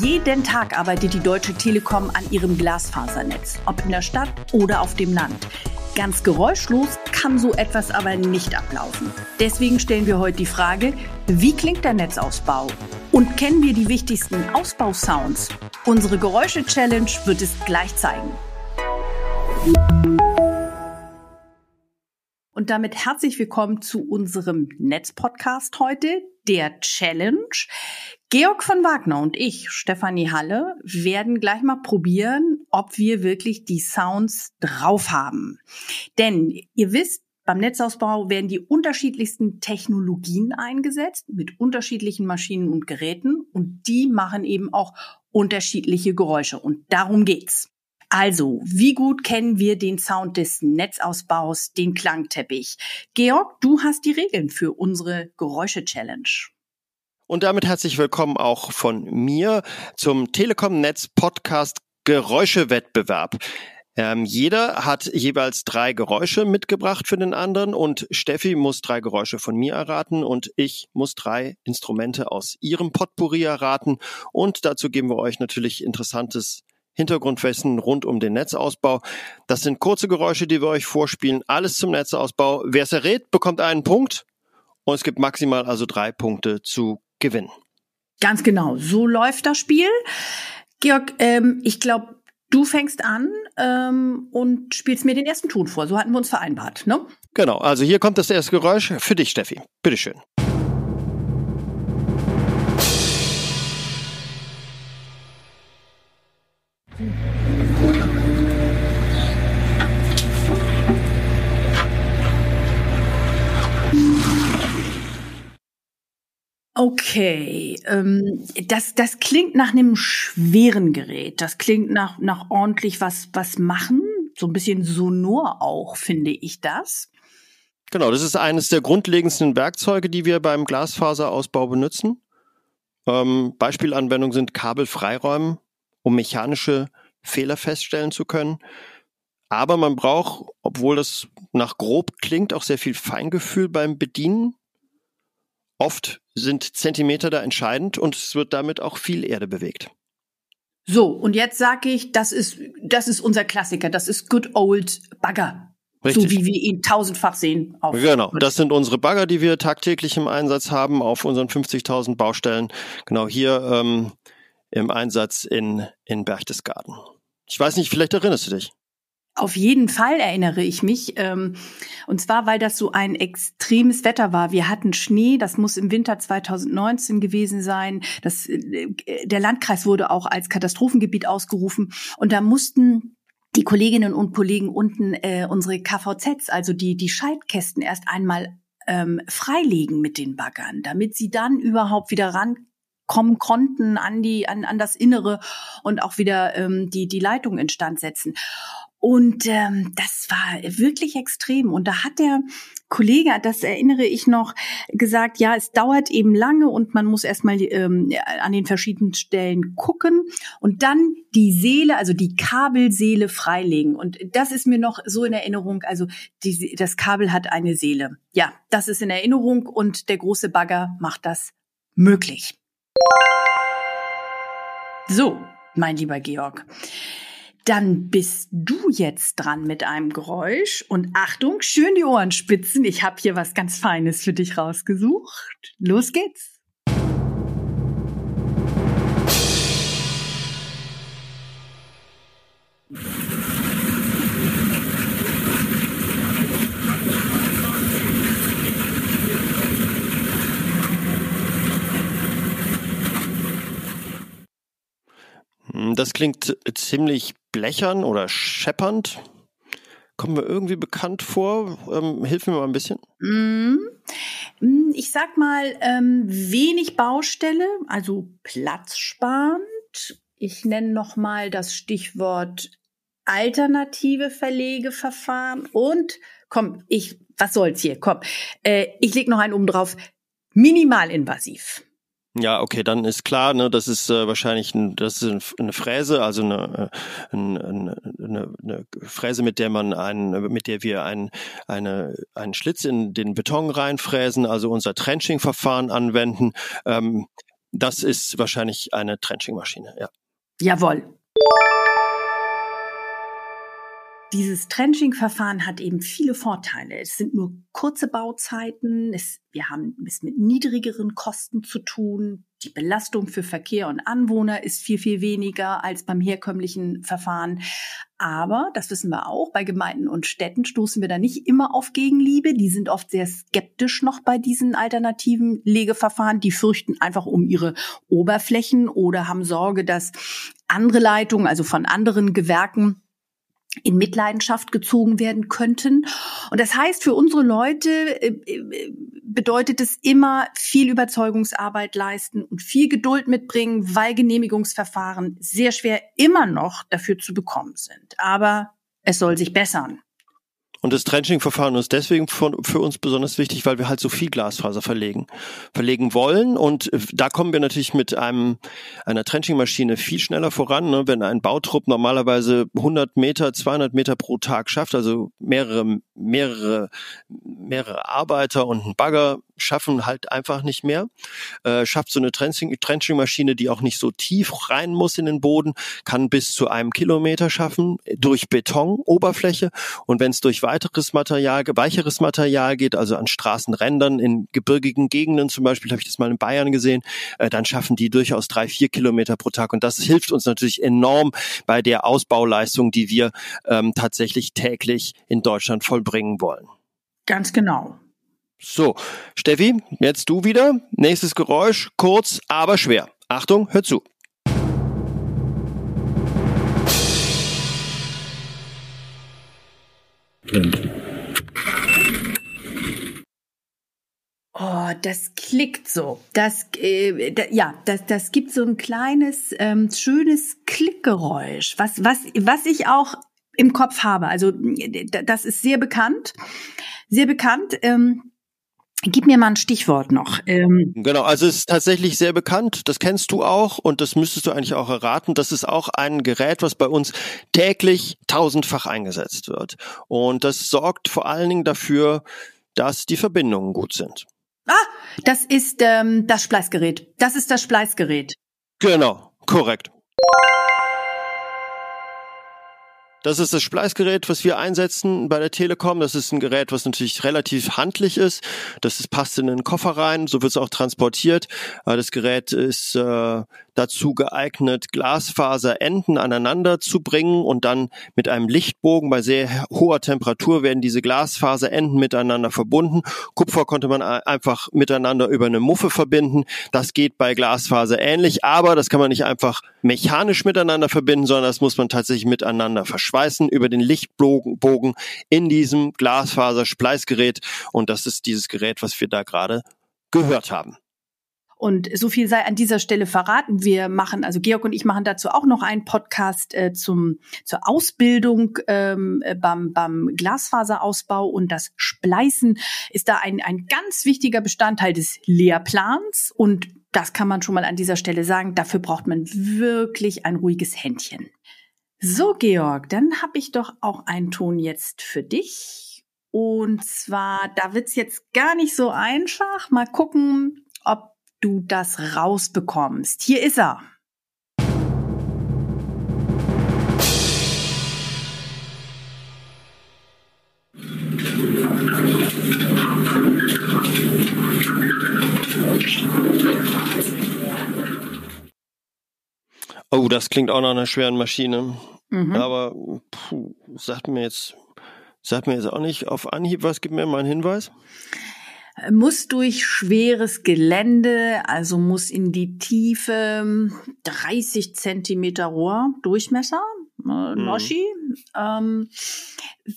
Jeden Tag arbeitet die Deutsche Telekom an ihrem Glasfasernetz, ob in der Stadt oder auf dem Land. Ganz geräuschlos kann so etwas aber nicht ablaufen. Deswegen stellen wir heute die Frage, wie klingt der Netzausbau? Und kennen wir die wichtigsten Ausbausounds? Unsere Geräusche-Challenge wird es gleich zeigen. Und damit herzlich willkommen zu unserem Netzpodcast heute, der Challenge. Georg von Wagner und ich, Stefanie Halle, werden gleich mal probieren, ob wir wirklich die Sounds drauf haben. Denn ihr wisst, beim Netzausbau werden die unterschiedlichsten Technologien eingesetzt mit unterschiedlichen Maschinen und Geräten und die machen eben auch unterschiedliche Geräusche und darum geht's. Also, wie gut kennen wir den Sound des Netzausbaus, den Klangteppich? Georg, du hast die Regeln für unsere Geräusche-Challenge. Und damit herzlich willkommen auch von mir zum Telekom Netz Podcast Geräuschewettbewerb. Ähm, jeder hat jeweils drei Geräusche mitgebracht für den anderen und Steffi muss drei Geräusche von mir erraten und ich muss drei Instrumente aus ihrem Potpourri erraten und dazu geben wir euch natürlich interessantes Hintergrundwissen rund um den Netzausbau. Das sind kurze Geräusche, die wir euch vorspielen. Alles zum Netzausbau. Wer es errät, bekommt einen Punkt und es gibt maximal also drei Punkte zu gewinnen. Ganz genau, so läuft das Spiel. Georg, ähm, ich glaube, du fängst an ähm, und spielst mir den ersten Ton vor. So hatten wir uns vereinbart, ne? Genau, also hier kommt das erste Geräusch für dich, Steffi. Bitteschön. Okay, ähm, das, das klingt nach einem schweren Gerät. Das klingt nach, nach ordentlich was, was machen. So ein bisschen sonor auch, finde ich das. Genau, das ist eines der grundlegendsten Werkzeuge, die wir beim Glasfaserausbau benutzen. Ähm, Beispielanwendungen sind Kabelfreiräumen, um mechanische Fehler feststellen zu können. Aber man braucht, obwohl das nach grob klingt, auch sehr viel Feingefühl beim Bedienen. Oft sind Zentimeter da entscheidend und es wird damit auch viel Erde bewegt. So, und jetzt sage ich, das ist, das ist unser Klassiker, das ist Good Old Bagger. Richtig. So wie wir ihn tausendfach sehen. Auf genau, das sind unsere Bagger, die wir tagtäglich im Einsatz haben auf unseren 50.000 Baustellen. Genau hier ähm, im Einsatz in, in Berchtesgaden. Ich weiß nicht, vielleicht erinnerst du dich. Auf jeden Fall erinnere ich mich. Ähm, und zwar, weil das so ein extremes Wetter war. Wir hatten Schnee, das muss im Winter 2019 gewesen sein. Das, äh, der Landkreis wurde auch als Katastrophengebiet ausgerufen. Und da mussten die Kolleginnen und Kollegen unten äh, unsere KVZs, also die, die Schaltkästen erst einmal ähm, freilegen mit den Baggern, damit sie dann überhaupt wieder rankommen konnten an die an, an das Innere und auch wieder ähm, die die Leitung instand setzen. Und ähm, das war wirklich extrem. Und da hat der Kollege, das erinnere ich noch, gesagt, ja, es dauert eben lange und man muss erstmal ähm, an den verschiedenen Stellen gucken und dann die Seele, also die Kabelseele freilegen. Und das ist mir noch so in Erinnerung. Also die, das Kabel hat eine Seele. Ja, das ist in Erinnerung und der große Bagger macht das möglich. So, mein lieber Georg. Dann bist du jetzt dran mit einem Geräusch. Und Achtung, schön die Ohren spitzen. Ich habe hier was ganz Feines für dich rausgesucht. Los geht's. Das klingt ziemlich blechern oder scheppernd. Kommen wir irgendwie bekannt vor? Ähm, hilf mir mal ein bisschen. Mm. mm ich sag mal, ähm, wenig Baustelle, also platzsparend. Ich nenne noch mal das Stichwort alternative Verlegeverfahren und komm, ich, was soll's hier? Komm, äh, ich leg noch einen oben drauf. Minimalinvasiv. Ja, okay, dann ist klar, ne, das ist äh, wahrscheinlich ein, das ist eine Fräse, also eine, äh, eine, eine, eine Fräse, mit der man einen, mit der wir einen, eine, einen Schlitz in den Beton reinfräsen, also unser Trenching-Verfahren anwenden. Ähm, das ist wahrscheinlich eine Trenching-Maschine, ja. Jawohl. Dieses Trenching-Verfahren hat eben viele Vorteile. Es sind nur kurze Bauzeiten. Es, wir haben es mit niedrigeren Kosten zu tun. Die Belastung für Verkehr und Anwohner ist viel, viel weniger als beim herkömmlichen Verfahren. Aber, das wissen wir auch, bei Gemeinden und Städten stoßen wir da nicht immer auf Gegenliebe. Die sind oft sehr skeptisch noch bei diesen alternativen Legeverfahren. Die fürchten einfach um ihre Oberflächen oder haben Sorge, dass andere Leitungen, also von anderen Gewerken, in Mitleidenschaft gezogen werden könnten. Und das heißt, für unsere Leute äh, äh, bedeutet es immer viel Überzeugungsarbeit leisten und viel Geduld mitbringen, weil Genehmigungsverfahren sehr schwer immer noch dafür zu bekommen sind. Aber es soll sich bessern. Und das Trenching-Verfahren ist deswegen für uns besonders wichtig, weil wir halt so viel Glasfaser verlegen, verlegen wollen. Und da kommen wir natürlich mit einem, einer Trenching-Maschine viel schneller voran. Ne? Wenn ein Bautrupp normalerweise 100 Meter, 200 Meter pro Tag schafft, also mehrere, mehrere, mehrere Arbeiter und ein Bagger schaffen halt einfach nicht mehr. Äh, schafft so eine Trenching-Maschine, die auch nicht so tief rein muss in den Boden, kann bis zu einem Kilometer schaffen durch Betonoberfläche. Und wenn es durch weiteres Material, weicheres Material geht, also an Straßenrändern in gebirgigen Gegenden zum Beispiel, habe ich das mal in Bayern gesehen, äh, dann schaffen die durchaus drei, vier Kilometer pro Tag. Und das hilft uns natürlich enorm bei der Ausbauleistung, die wir ähm, tatsächlich täglich in Deutschland vollbringen wollen. Ganz genau. So, Steffi, jetzt du wieder. Nächstes Geräusch, kurz, aber schwer. Achtung, hör zu. Oh, das klickt so. Das, äh, da, ja, das, das gibt so ein kleines, ähm, schönes Klickgeräusch, was, was, was ich auch im Kopf habe. Also, das ist sehr bekannt. Sehr bekannt. Ähm, Gib mir mal ein Stichwort noch. Ähm genau, also es ist tatsächlich sehr bekannt, das kennst du auch und das müsstest du eigentlich auch erraten. Das ist auch ein Gerät, was bei uns täglich tausendfach eingesetzt wird. Und das sorgt vor allen Dingen dafür, dass die Verbindungen gut sind. Ah, das ist ähm, das Spleißgerät. Das ist das Spleißgerät. Genau, korrekt. Das ist das Spleißgerät, was wir einsetzen bei der Telekom. Das ist ein Gerät, was natürlich relativ handlich ist. Das ist, passt in den Koffer rein, so wird es auch transportiert. Das Gerät ist äh, dazu geeignet, Glasfaserenden aneinander zu bringen und dann mit einem Lichtbogen bei sehr hoher Temperatur werden diese Glasfaserenden miteinander verbunden. Kupfer konnte man einfach miteinander über eine Muffe verbinden. Das geht bei Glasfaser ähnlich, aber das kann man nicht einfach mechanisch miteinander verbinden, sondern das muss man tatsächlich miteinander verschweißen über den Lichtbogen in diesem Glasfaser-Spleißgerät. Und das ist dieses Gerät, was wir da gerade gehört haben. Und so viel sei an dieser Stelle verraten. Wir machen, also Georg und ich machen dazu auch noch einen Podcast äh, zum, zur Ausbildung ähm, äh, beim, beim Glasfaserausbau und das Spleißen ist da ein, ein ganz wichtiger Bestandteil des Lehrplans. Und das kann man schon mal an dieser Stelle sagen. Dafür braucht man wirklich ein ruhiges Händchen. So, Georg, dann habe ich doch auch einen Ton jetzt für dich. Und zwar, da wird's jetzt gar nicht so einfach. Mal gucken, ob du das rausbekommst. Hier ist er. Oh, das klingt auch nach einer schweren Maschine. Mhm. Aber puh, sagt mir jetzt, sagt mir jetzt auch nicht auf Anhieb was, gib mir mal einen Hinweis muss durch schweres Gelände, also muss in die Tiefe 30 Zentimeter Rohr Durchmesser, äh, Noschi. Ähm,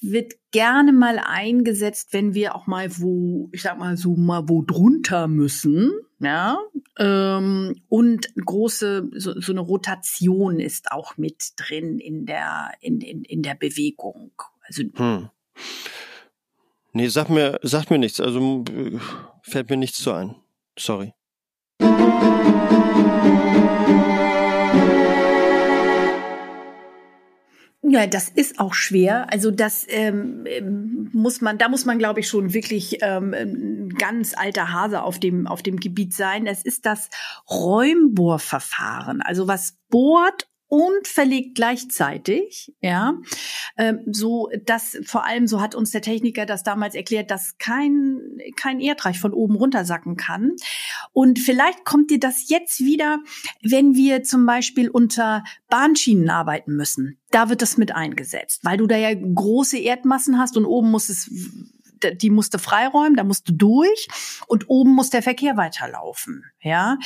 wird gerne mal eingesetzt, wenn wir auch mal wo, ich sag mal so mal wo drunter müssen, ja, ähm, und große so, so eine Rotation ist auch mit drin in der in, in, in der Bewegung. Also hm. Nee, sag mir, sag mir nichts. Also fällt mir nichts zu ein. Sorry. Ja, das ist auch schwer. Also das ähm, ähm muss man, da muss man, glaube ich, schon wirklich ähm, ein ganz alter Hase auf dem auf dem Gebiet sein. Es ist das Räumbohrverfahren. Also was bohrt und verlegt gleichzeitig, ja, ähm, so dass vor allem so hat uns der Techniker das damals erklärt, dass kein kein Erdreich von oben runtersacken kann. Und vielleicht kommt dir das jetzt wieder, wenn wir zum Beispiel unter Bahnschienen arbeiten müssen. Da wird das mit eingesetzt, weil du da ja große Erdmassen hast und oben muss es die musste freiräumen, da musst du durch und oben muss der Verkehr weiterlaufen. Ja,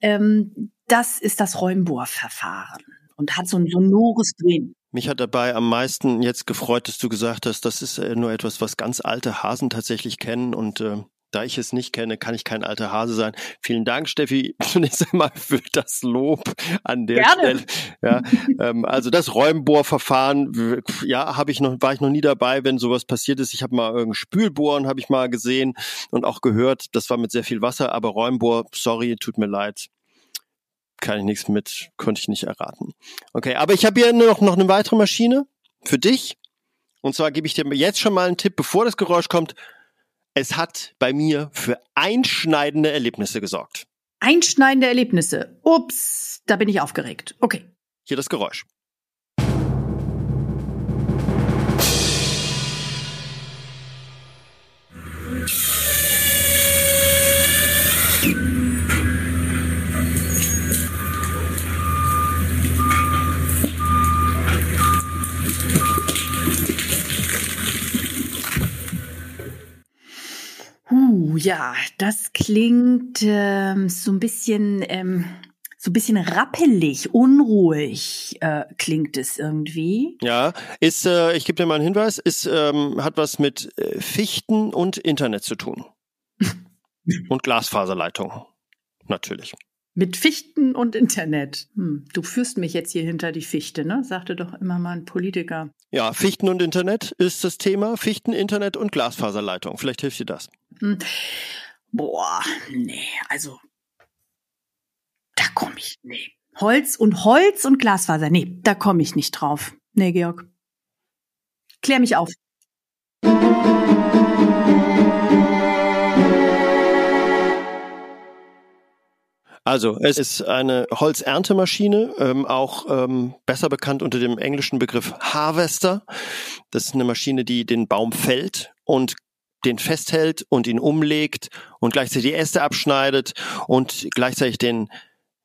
ähm, das ist das Räumbohrverfahren und hat so ein sonores Drehen. Mich hat dabei am meisten jetzt gefreut, dass du gesagt hast, das ist äh, nur etwas, was ganz alte Hasen tatsächlich kennen und äh, da ich es nicht kenne, kann ich kein alter Hase sein. Vielen Dank, Steffi, zunächst einmal für das Lob an der Gerne. Stelle. Ja, ähm, also das Räumbohrverfahren, ja, habe ich noch, war ich noch nie dabei, wenn sowas passiert ist. Ich habe mal irgendein Spülbohren, habe ich mal gesehen und auch gehört. Das war mit sehr viel Wasser, aber Räumbohr, sorry, tut mir leid, kann ich nichts mit, konnte ich nicht erraten. Okay, aber ich habe hier noch, noch eine weitere Maschine für dich. Und zwar gebe ich dir jetzt schon mal einen Tipp, bevor das Geräusch kommt. Es hat bei mir für einschneidende Erlebnisse gesorgt. Einschneidende Erlebnisse. Ups, da bin ich aufgeregt. Okay. Hier das Geräusch. Ja, das klingt ähm, so ein bisschen, ähm, so ein bisschen rappelig, unruhig äh, klingt es irgendwie. Ja, ist, äh, ich gebe dir mal einen Hinweis, ist, ähm, hat was mit äh, Fichten und Internet zu tun. und Glasfaserleitung, natürlich. Mit Fichten und Internet. Hm, du führst mich jetzt hier hinter die Fichte, ne? Sagte doch immer mal ein Politiker. Ja, Fichten und Internet ist das Thema. Fichten, Internet und Glasfaserleitung. Vielleicht hilft dir das. Boah, nee, also da komme ich, nee. Holz und Holz und Glasfaser, nee, da komme ich nicht drauf. Nee, Georg. Klär mich auf. Also es ist eine Holzerntemaschine, ähm, auch ähm, besser bekannt unter dem englischen Begriff Harvester. Das ist eine Maschine, die den Baum fällt und den festhält und ihn umlegt und gleichzeitig die Äste abschneidet und gleichzeitig den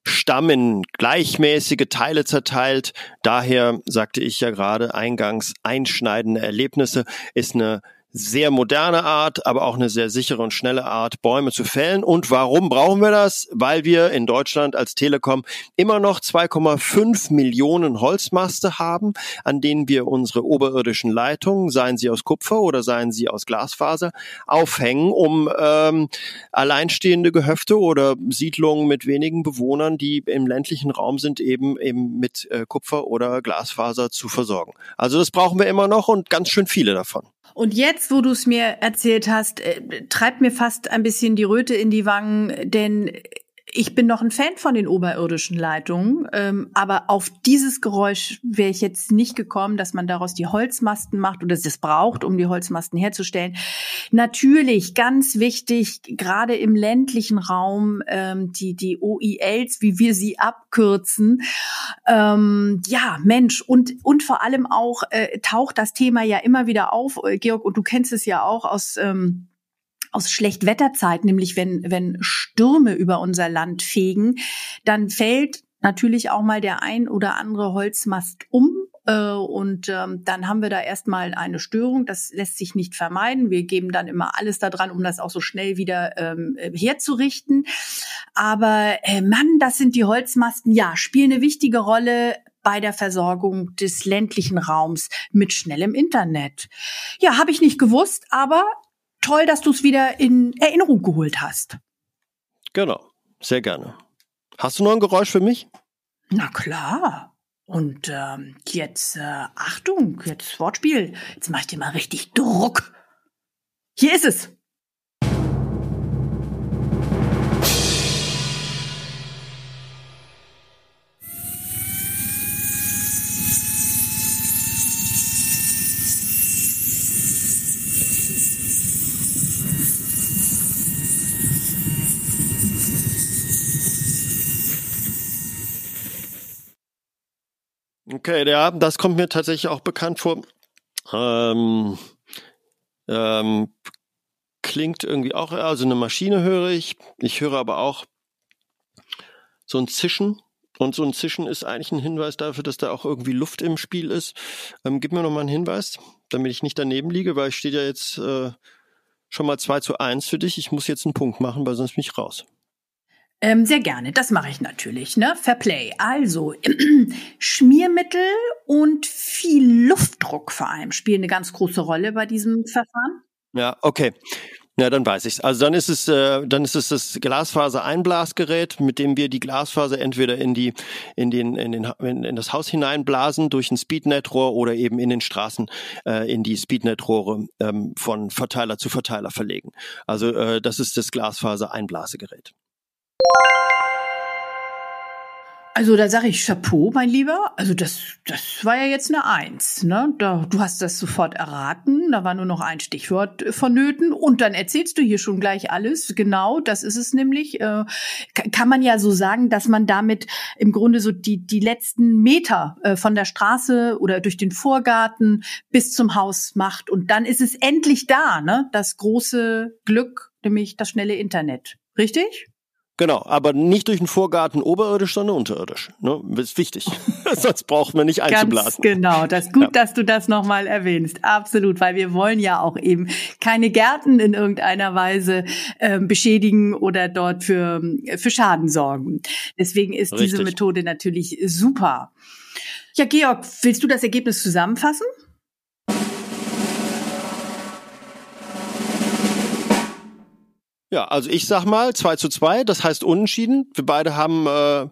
Stamm in gleichmäßige Teile zerteilt. Daher sagte ich ja gerade eingangs, einschneidende Erlebnisse ist eine sehr moderne Art, aber auch eine sehr sichere und schnelle Art, Bäume zu fällen. Und warum brauchen wir das? Weil wir in Deutschland als Telekom immer noch 2,5 Millionen Holzmaste haben, an denen wir unsere oberirdischen Leitungen, seien sie aus Kupfer oder seien sie aus Glasfaser, aufhängen, um ähm, alleinstehende Gehöfte oder Siedlungen mit wenigen Bewohnern, die im ländlichen Raum sind, eben eben mit äh, Kupfer oder Glasfaser zu versorgen. Also das brauchen wir immer noch und ganz schön viele davon. Und jetzt, wo du es mir erzählt hast, äh, treibt mir fast ein bisschen die Röte in die Wangen, denn ich bin noch ein Fan von den oberirdischen Leitungen, ähm, aber auf dieses Geräusch wäre ich jetzt nicht gekommen, dass man daraus die Holzmasten macht oder es braucht, um die Holzmasten herzustellen. Natürlich, ganz wichtig, gerade im ländlichen Raum, ähm, die, die OILs, wie wir sie abkürzen. Ähm, ja, Mensch, und, und vor allem auch äh, taucht das Thema ja immer wieder auf, äh, Georg, und du kennst es ja auch aus ähm, aus Schlechtwetterzeit, nämlich wenn, wenn Stürme über unser Land fegen, dann fällt natürlich auch mal der ein oder andere Holzmast um. Äh, und ähm, dann haben wir da erstmal eine Störung. Das lässt sich nicht vermeiden. Wir geben dann immer alles daran, um das auch so schnell wieder ähm, herzurichten. Aber äh, Mann, das sind die Holzmasten. Ja, spielen eine wichtige Rolle bei der Versorgung des ländlichen Raums mit schnellem Internet. Ja, habe ich nicht gewusst, aber toll, dass du es wieder in Erinnerung geholt hast. Genau, sehr gerne. Hast du noch ein Geräusch für mich? Na klar. Und ähm, jetzt, äh, Achtung, jetzt Wortspiel. Jetzt mach ich dir mal richtig Druck. Hier ist es. Okay, ja, das kommt mir tatsächlich auch bekannt vor. Ähm, ähm, klingt irgendwie auch, also eine Maschine höre ich. Ich höre aber auch so ein Zischen. Und so ein Zischen ist eigentlich ein Hinweis dafür, dass da auch irgendwie Luft im Spiel ist. Ähm, gib mir noch mal einen Hinweis, damit ich nicht daneben liege, weil ich stehe ja jetzt äh, schon mal 2 zu 1 für dich. Ich muss jetzt einen Punkt machen, weil sonst bin ich raus. Ähm, sehr gerne, das mache ich natürlich, ne? Fair Play. Also Schmiermittel und viel Luftdruck vor allem spielen eine ganz große Rolle bei diesem Verfahren. Ja, okay. Ja, dann weiß ich's. Also dann ist es, äh, dann ist es das Glasfaser-Einblasgerät, mit dem wir die Glasfaser entweder in die, in den, in den, in, in das Haus hineinblasen durch ein Speednet-Rohr oder eben in den Straßen äh, in die Speednet-Rohre ähm, von Verteiler zu Verteiler verlegen. Also äh, das ist das Glasfaser-Einblasegerät. Also da sage ich Chapeau, mein Lieber. Also das, das war ja jetzt eine Eins. Ne? Da, du hast das sofort erraten. Da war nur noch ein Stichwort vonnöten. Und dann erzählst du hier schon gleich alles. Genau, das ist es nämlich. Äh, kann man ja so sagen, dass man damit im Grunde so die, die letzten Meter äh, von der Straße oder durch den Vorgarten bis zum Haus macht. Und dann ist es endlich da, ne? Das große Glück, nämlich das schnelle Internet. Richtig? Genau, aber nicht durch den Vorgarten oberirdisch, sondern unterirdisch. Ne? Das ist wichtig. Sonst braucht man nicht einzublasen. Ganz genau, das ist gut, ja. dass du das nochmal erwähnst. Absolut, weil wir wollen ja auch eben keine Gärten in irgendeiner Weise äh, beschädigen oder dort für, für Schaden sorgen. Deswegen ist Richtig. diese Methode natürlich super. Ja, Georg, willst du das Ergebnis zusammenfassen? Ja, also ich sag mal 2 zu 2, das heißt unentschieden. Wir beide haben äh,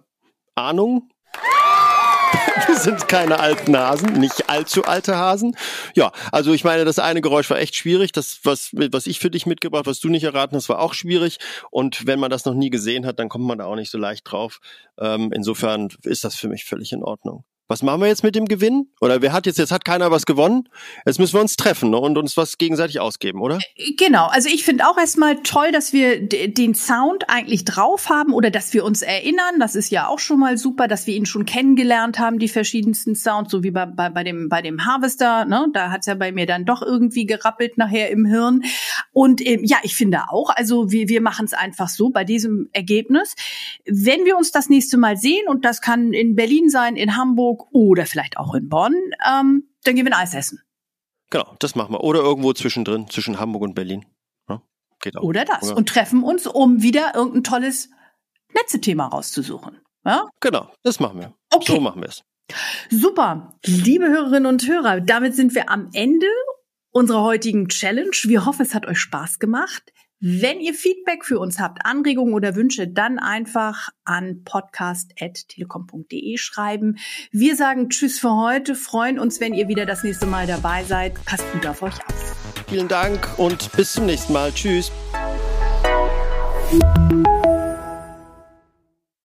Ahnung. Wir sind keine alten Hasen, nicht allzu alte Hasen. Ja, also ich meine, das eine Geräusch war echt schwierig. Das, was, was ich für dich mitgebracht, was du nicht erraten hast, war auch schwierig. Und wenn man das noch nie gesehen hat, dann kommt man da auch nicht so leicht drauf. Ähm, insofern ist das für mich völlig in Ordnung was machen wir jetzt mit dem Gewinn? Oder wer hat jetzt, jetzt hat keiner was gewonnen? Jetzt müssen wir uns treffen ne, und uns was gegenseitig ausgeben, oder? Genau, also ich finde auch erstmal toll, dass wir den Sound eigentlich drauf haben oder dass wir uns erinnern. Das ist ja auch schon mal super, dass wir ihn schon kennengelernt haben, die verschiedensten Sounds, so wie bei, bei, bei dem, bei dem Harvester. Ne? Da hat's ja bei mir dann doch irgendwie gerappelt nachher im Hirn. Und ähm, ja, ich finde auch, also wir, wir machen es einfach so bei diesem Ergebnis. Wenn wir uns das nächste Mal sehen, und das kann in Berlin sein, in Hamburg, Hamburg oder vielleicht auch in Bonn, ähm, dann gehen wir ein Eis essen. Genau, das machen wir. Oder irgendwo zwischendrin, zwischen Hamburg und Berlin. Ja, geht auch. Oder das. Und treffen uns, um wieder irgendein tolles Netzethema rauszusuchen. Ja? Genau, das machen wir. Okay. So machen wir es. Super. Liebe Hörerinnen und Hörer, damit sind wir am Ende unserer heutigen Challenge. Wir hoffen, es hat euch Spaß gemacht. Wenn ihr Feedback für uns habt, Anregungen oder Wünsche, dann einfach an podcast.telekom.de schreiben. Wir sagen Tschüss für heute, freuen uns, wenn ihr wieder das nächste Mal dabei seid. Passt gut auf euch auf. Vielen Dank und bis zum nächsten Mal. Tschüss.